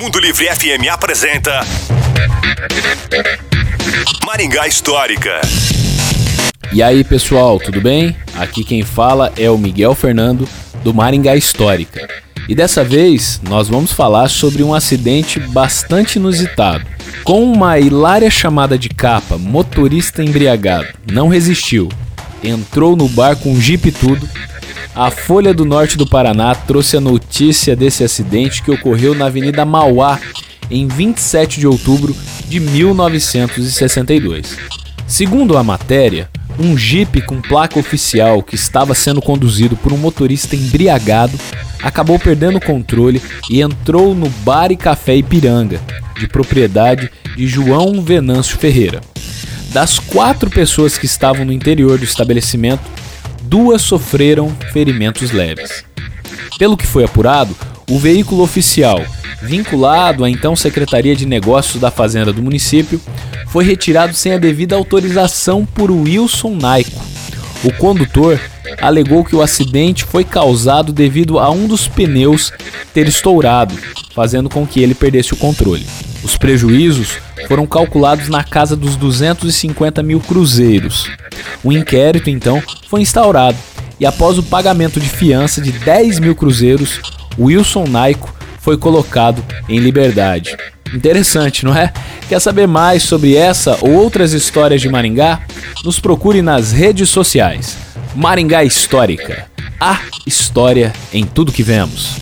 Mundo Livre FM apresenta Maringá Histórica. E aí pessoal, tudo bem? Aqui quem fala é o Miguel Fernando do Maringá Histórica. E dessa vez nós vamos falar sobre um acidente bastante inusitado. Com uma hilária chamada de capa, motorista embriagado não resistiu, entrou no bar com um jipe tudo. A Folha do Norte do Paraná trouxe a notícia desse acidente que ocorreu na Avenida Mauá em 27 de outubro de 1962. Segundo a matéria, um jipe com placa oficial que estava sendo conduzido por um motorista embriagado acabou perdendo o controle e entrou no Bar e Café Ipiranga, de propriedade de João Venâncio Ferreira. Das quatro pessoas que estavam no interior do estabelecimento, duas sofreram ferimentos leves. Pelo que foi apurado, o veículo oficial, vinculado à então Secretaria de Negócios da Fazenda do município, foi retirado sem a devida autorização por Wilson Naico. O condutor alegou que o acidente foi causado devido a um dos pneus ter estourado, fazendo com que ele perdesse o controle. Os prejuízos foram calculados na casa dos 250 mil cruzeiros. O inquérito, então, foi instaurado e, após o pagamento de fiança de 10 mil cruzeiros, Wilson Naico foi colocado em liberdade. Interessante, não é? Quer saber mais sobre essa ou outras histórias de Maringá? Nos procure nas redes sociais. Maringá Histórica. A história em tudo que vemos.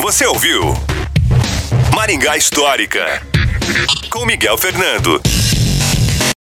Você ouviu? Maringá Histórica. Com Miguel Fernando.